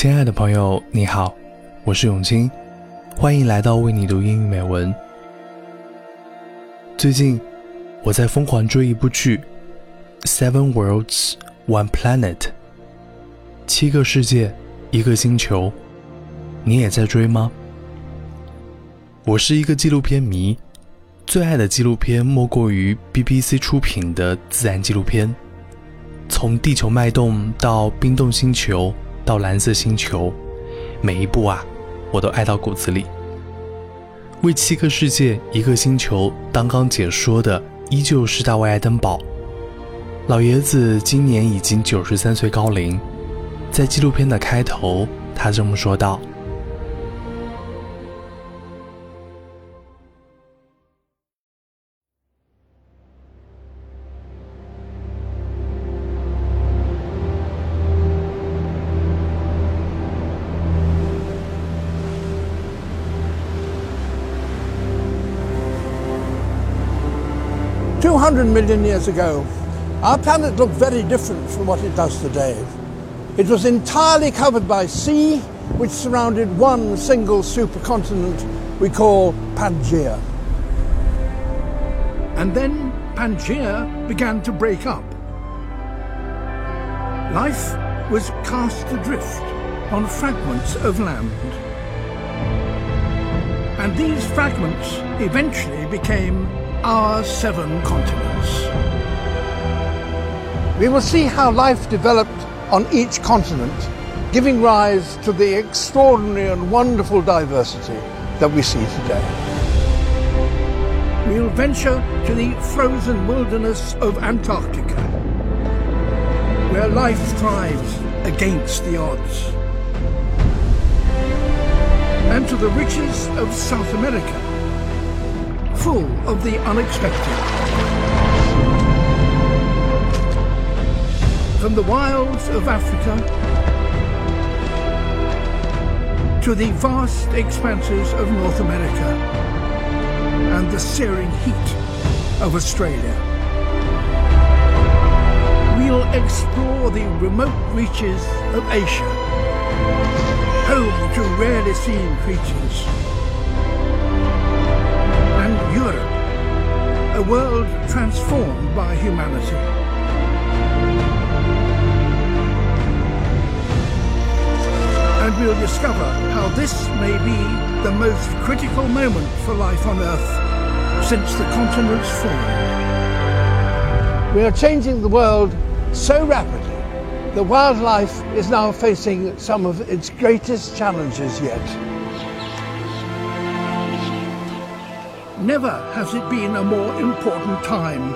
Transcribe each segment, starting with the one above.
亲爱的朋友，你好，我是永清，欢迎来到为你读英语美文。最近我在疯狂追一部剧《Seven Worlds, One Planet》，七个世界，一个星球，你也在追吗？我是一个纪录片迷，最爱的纪录片莫过于 BBC 出品的自然纪录片，从地球脉动到冰冻星球。到蓝色星球，每一步啊，我都爱到骨子里。为七个世界一个星球，刚刚解说的依旧是大卫·爱登堡。老爷子今年已经九十三岁高龄，在纪录片的开头，他这么说道。200 million years ago, our planet looked very different from what it does today. It was entirely covered by sea, which surrounded one single supercontinent we call Pangaea. And then Pangaea began to break up. Life was cast adrift on fragments of land. And these fragments eventually became our seven continents. We will see how life developed on each continent, giving rise to the extraordinary and wonderful diversity that we see today. We'll venture to the frozen wilderness of Antarctica, where life thrives against the odds, and to the riches of South America full of the unexpected. From the wilds of Africa to the vast expanses of North America and the searing heat of Australia. We'll explore the remote reaches of Asia, home to rarely seen creatures a world transformed by humanity. And we'll discover how this may be the most critical moment for life on Earth since the continents formed. We are changing the world so rapidly that wildlife is now facing some of its greatest challenges yet. Never has it been a more important time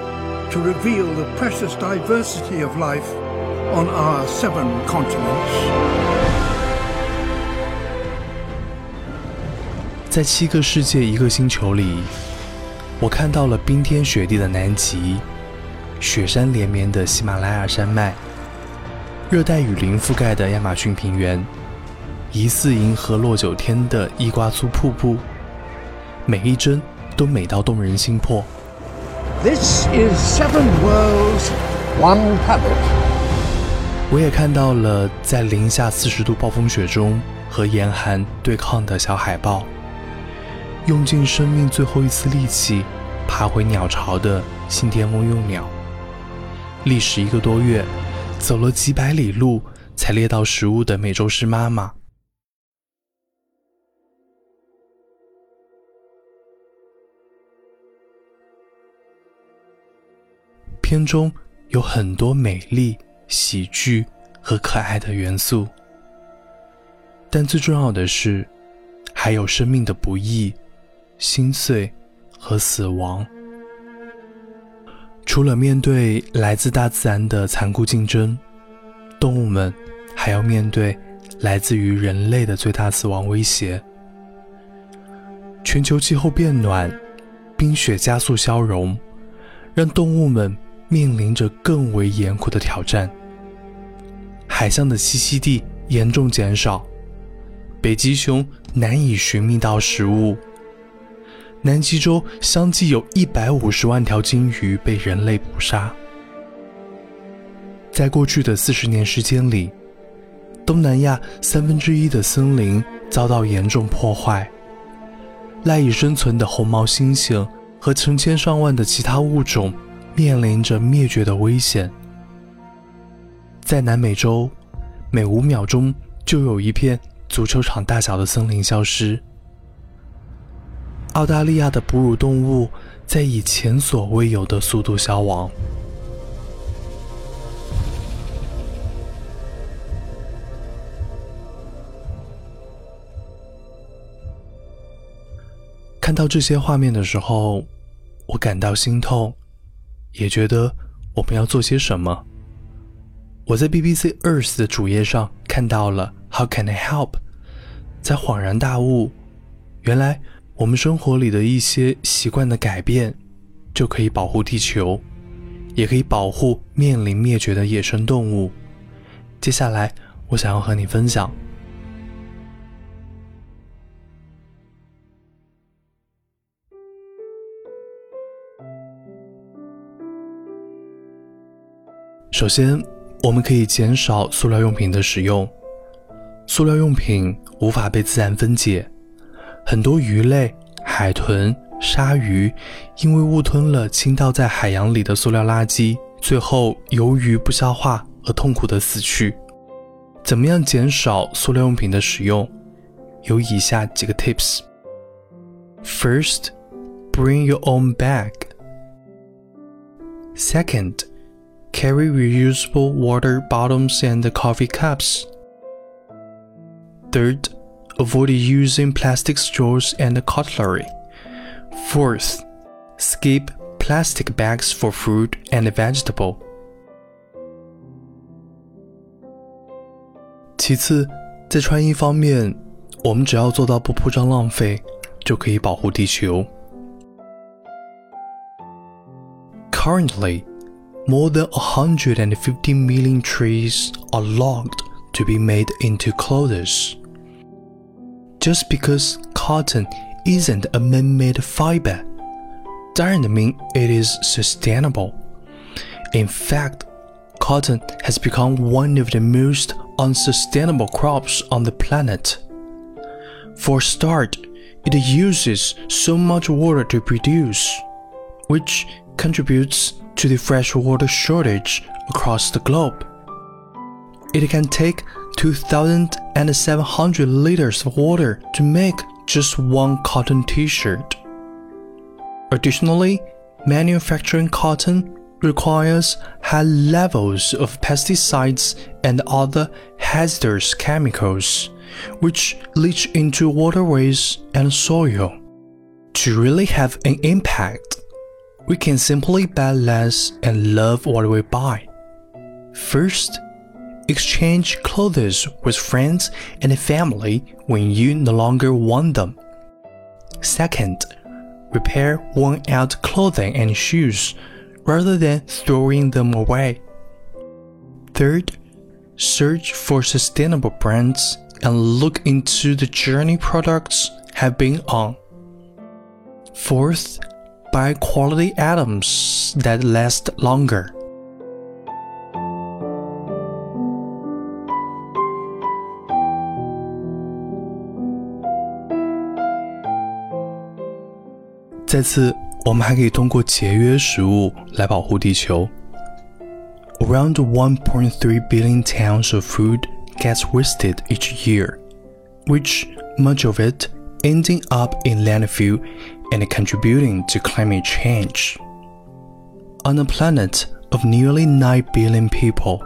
to reveal the precious diversity of life on our seven continents. 在七个世界一个星球里，我看到了冰天雪地的南极，雪山连绵的喜马拉雅山脉，热带雨林覆盖的亚马逊平原，疑似银河落九天的伊瓜苏瀑布，每一帧。都美到动人心魄。This is seven worlds, one planet。我也看到了在零下四十度暴风雪中和严寒对抗的小海豹，用尽生命最后一丝力气爬回鸟巢的信天翁幼鸟，历时一个多月，走了几百里路才猎到食物的美洲狮妈妈。片中有很多美丽、喜剧和可爱的元素，但最重要的是，还有生命的不易、心碎和死亡。除了面对来自大自然的残酷竞争，动物们还要面对来自于人类的最大死亡威胁。全球气候变暖，冰雪加速消融，让动物们。面临着更为严酷的挑战。海象的栖息地严重减少，北极熊难以寻觅到食物。南极洲相继有一百五十万条鲸鱼被人类捕杀。在过去的四十年时间里，东南亚三分之一的森林遭到严重破坏，赖以生存的红毛猩猩和成千上万的其他物种面临着灭绝的危险。在南美洲，每五秒钟就有一片足球场大小的森林消失。澳大利亚的哺乳动物在以前所未有的速度消亡。看到这些画面的时候，我感到心痛，也觉得我们要做些什么。我在 BBC Earth 的主页上看到了 “How can I help？” 才恍然大悟，原来。我们生活里的一些习惯的改变，就可以保护地球，也可以保护面临灭绝的野生动物。接下来，我想要和你分享。首先，我们可以减少塑料用品的使用。塑料用品无法被自然分解。很多鱼类、海豚、鲨鱼因为误吞了倾倒在海洋里的塑料垃圾，最后由于不消化而痛苦的死去。怎么样减少塑料用品的使用？有以下几个 tips。First, bring your own bag. Second, carry reusable water bottles and coffee cups. Third, Avoid using plastic straws and cutlery. Fourth, skip plastic bags for fruit and vegetable. 其次，在穿衣方面，我们只要做到不铺张浪费，就可以保护地球。Currently, more than 150 million trees are logged to be made into clothes. Just because cotton isn't a man-made fiber doesn't mean it is sustainable. In fact, cotton has become one of the most unsustainable crops on the planet. For start, it uses so much water to produce, which contributes to the freshwater shortage across the globe. It can take 2,700 liters of water to make just one cotton t shirt. Additionally, manufacturing cotton requires high levels of pesticides and other hazardous chemicals, which leach into waterways and soil. To really have an impact, we can simply buy less and love what we buy. First, Exchange clothes with friends and family when you no longer want them. Second, repair worn out clothing and shoes rather than throwing them away. Third, search for sustainable brands and look into the journey products have been on. Fourth, buy quality atoms that last longer. 再次，我们还可以通过节约食物来保护地球。Around 1.3 billion tons of food gets wasted each year, which much of it ending up in landfill and contributing to climate change. On a planet of nearly 9 billion people,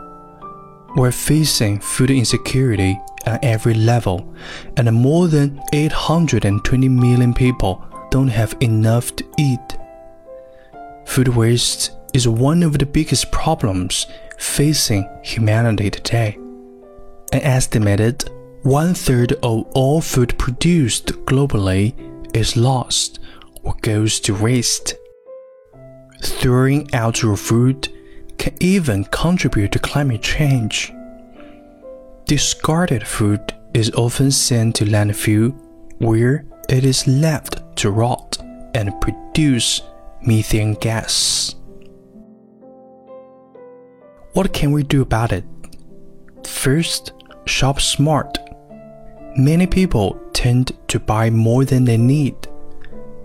we're facing food insecurity at every level, and more than 820 million people don't have enough to eat. Food waste is one of the biggest problems facing humanity today. An estimated one third of all food produced globally is lost or goes to waste. Throwing out your food can even contribute to climate change. Discarded food is often sent to landfill where it is left to rot and produce methane gas. What can we do about it? First, shop smart. Many people tend to buy more than they need.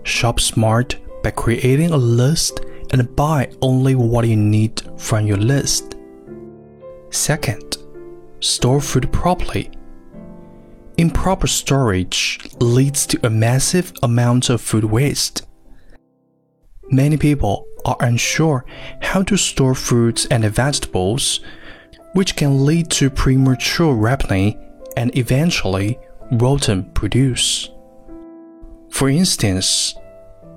Shop smart by creating a list and buy only what you need from your list. Second, store food properly. Improper storage leads to a massive amount of food waste. Many people are unsure how to store fruits and vegetables, which can lead to premature ripening and eventually rotten produce. For instance,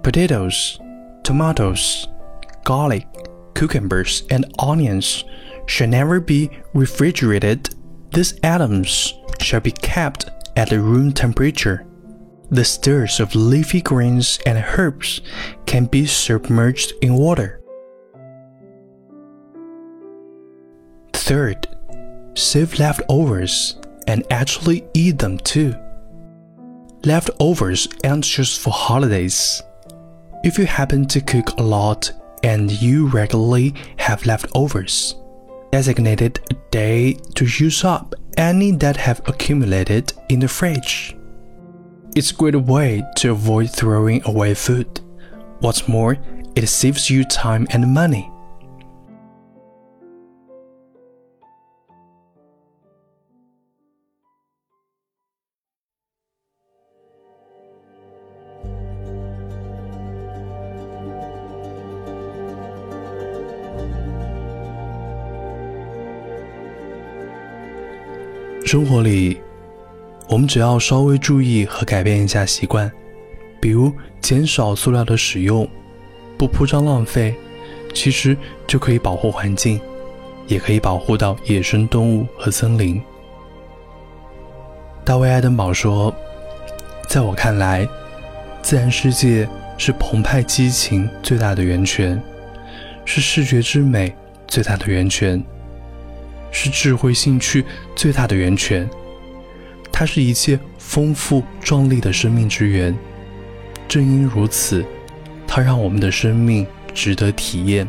potatoes, tomatoes, garlic, cucumbers, and onions should never be refrigerated. These items shall be kept at room temperature. The stems of leafy greens and herbs can be submerged in water. Third, save leftovers and actually eat them too. Leftovers aren't just for holidays. If you happen to cook a lot and you regularly have leftovers, designate a day to use up any that have accumulated in the fridge. It's a great way to avoid throwing away food. What's more, it saves you time and money. 生活里，我们只要稍微注意和改变一下习惯，比如减少塑料的使用，不铺张浪费，其实就可以保护环境，也可以保护到野生动物和森林。大卫·爱登堡说：“在我看来，自然世界是澎湃激情最大的源泉，是视觉之美最大的源泉。”是智慧兴趣最大的源泉，它是一切丰富壮丽的生命之源。正因如此，它让我们的生命值得体验，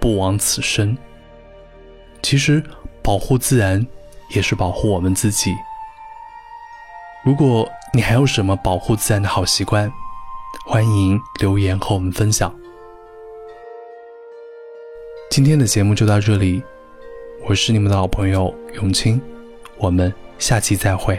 不枉此生。其实，保护自然也是保护我们自己。如果你还有什么保护自然的好习惯，欢迎留言和我们分享。今天的节目就到这里。我是你们的老朋友永清，我们下期再会。